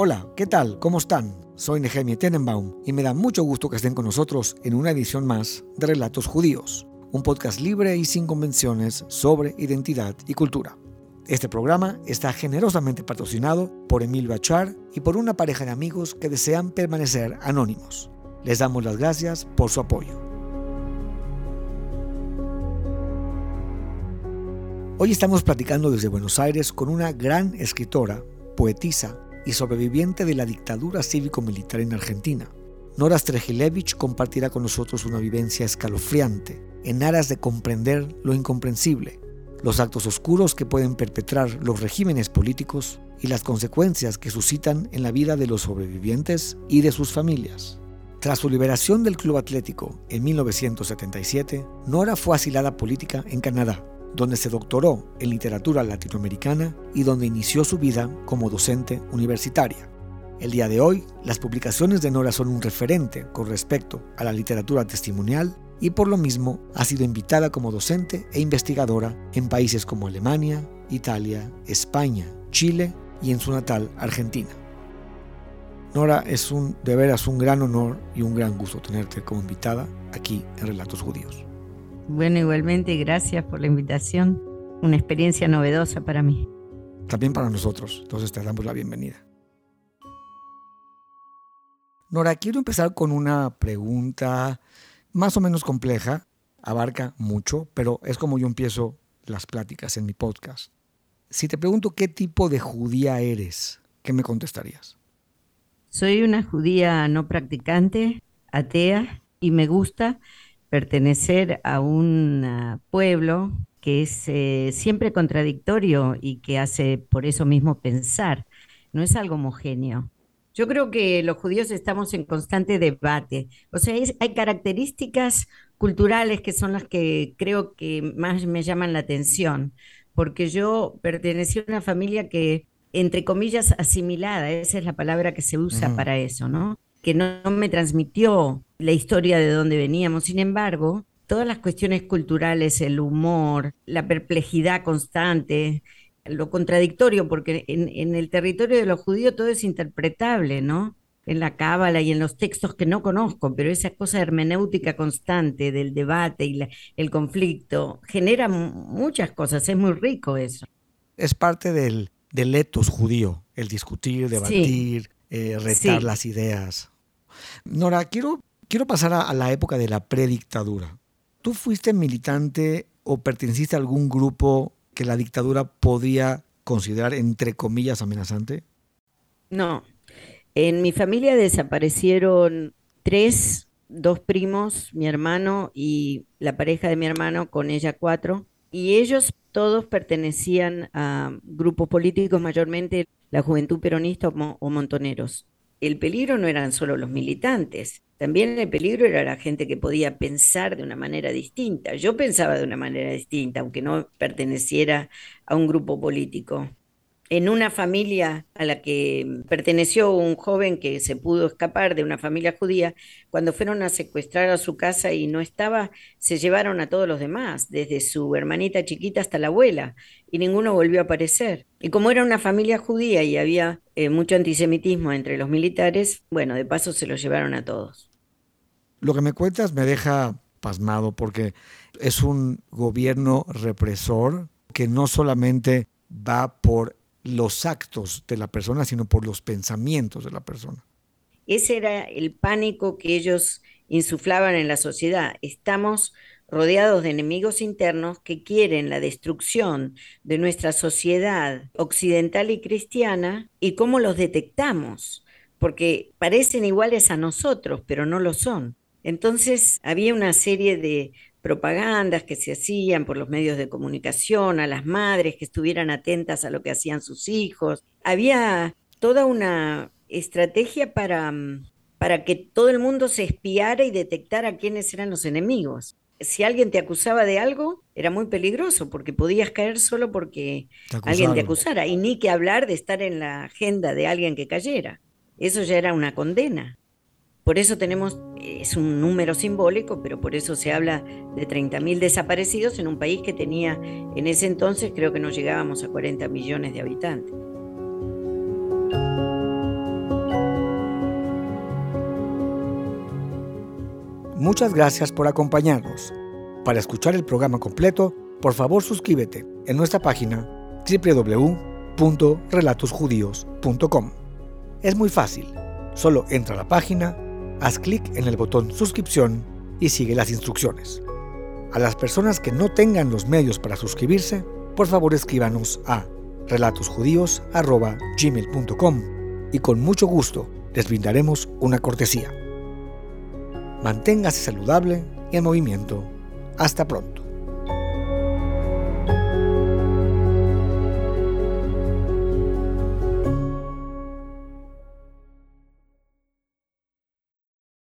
Hola, ¿qué tal? ¿Cómo están? Soy Nehemia Tenenbaum y me da mucho gusto que estén con nosotros en una edición más de Relatos Judíos, un podcast libre y sin convenciones sobre identidad y cultura. Este programa está generosamente patrocinado por Emilio Achar y por una pareja de amigos que desean permanecer anónimos. Les damos las gracias por su apoyo. Hoy estamos platicando desde Buenos Aires con una gran escritora, poetisa y sobreviviente de la dictadura cívico-militar en Argentina. Nora Strejilevich compartirá con nosotros una vivencia escalofriante en aras de comprender lo incomprensible, los actos oscuros que pueden perpetrar los regímenes políticos y las consecuencias que suscitan en la vida de los sobrevivientes y de sus familias. Tras su liberación del Club Atlético en 1977, Nora fue asilada política en Canadá donde se doctoró en literatura latinoamericana y donde inició su vida como docente universitaria. El día de hoy, las publicaciones de Nora son un referente con respecto a la literatura testimonial y por lo mismo ha sido invitada como docente e investigadora en países como Alemania, Italia, España, Chile y en su natal Argentina. Nora, es un, de veras un gran honor y un gran gusto tenerte como invitada aquí en Relatos Judíos. Bueno, igualmente, gracias por la invitación. Una experiencia novedosa para mí. También para nosotros. Entonces te damos la bienvenida. Nora, quiero empezar con una pregunta más o menos compleja. Abarca mucho, pero es como yo empiezo las pláticas en mi podcast. Si te pregunto qué tipo de judía eres, ¿qué me contestarías? Soy una judía no practicante, atea, y me gusta pertenecer a un ah, pueblo que es eh, siempre contradictorio y que hace por eso mismo pensar. No es algo homogéneo. Yo creo que los judíos estamos en constante debate. O sea, hay características culturales que son las que creo que más me llaman la atención, porque yo pertenecí a una familia que, entre comillas, asimilada, esa es la palabra que se usa para eso, ¿no? Que no me transmitió la historia de dónde veníamos. Sin embargo, todas las cuestiones culturales, el humor, la perplejidad constante, lo contradictorio, porque en, el territorio de los judíos todo es interpretable, ¿no? En la cábala y en los textos que no conozco, pero esa cosa hermenéutica constante del debate y el conflicto genera muchas cosas, es muy rico eso. Es parte del, del etos judío, el discutir, debatir, eh, retar las ideas. Nora, quiero Quiero pasar a, la época de la predictadura. ¿Tú fuiste militante o perteneciste a algún grupo que la dictadura podía considerar, entre comillas, amenazante? No. En mi familia desaparecieron tres, dos primos, mi hermano y la pareja de mi hermano, con ella cuatro, y ellos todos pertenecían a grupos políticos, mayormente la Juventud Peronista o Montoneros. El peligro no eran solo los militantes, también el peligro era la gente que podía pensar de una manera distinta. Yo pensaba de una manera distinta, aunque no perteneciera a un grupo político. En una familia a la que perteneció un joven que se pudo escapar de una familia judía, cuando fueron a secuestrar a su casa y no estaba, se llevaron a todos los demás, desde su hermanita chiquita hasta la abuela, y ninguno volvió a aparecer. Y como era una familia judía y había eh, mucho antisemitismo entre los militares, bueno, de paso se los llevaron a todos. Lo que me cuentas me deja pasmado porque es un gobierno represor que no solamente va por los actos de la persona, sino por los pensamientos de la persona. Ese era el pánico que ellos insuflaban en la sociedad. Estamos rodeados de enemigos internos que quieren la destrucción de nuestra sociedad occidental y cristiana y cómo los detectamos, porque parecen iguales a nosotros, pero no lo son. Entonces había una serie de propagandas que se hacían por los medios de comunicación a las madres que estuvieran atentas a lo que hacían sus hijos. Había toda una estrategia para, mm, para que todo el mundo se espiara y detectara quiénes eran los enemigos. Si alguien te acusaba de algo, era muy peligroso porque podías caer solo porque alguien te acusara y ni que hablar de estar en la agenda de alguien que cayera. Eso ya era una condena. Por eso tenemos, es un número simbólico, pero por eso se habla de 30.000 desaparecidos en un país que tenía en ese entonces, creo que no llegábamos a 40 millones de habitantes. Muchas gracias por acompañarnos. Para escuchar el programa completo, por favor suscríbete en nuestra página www.relatosjudíos.com. Es muy fácil, solo entra a la página haz clic en el botón suscripción y sigue las instrucciones. A las personas que no tengan los medios para suscribirse, por favor escríbanos a relatosjudíos.gmail.com y con mucho gusto les brindaremos una cortesía. Manténgase saludable y en movimiento. Hasta pronto.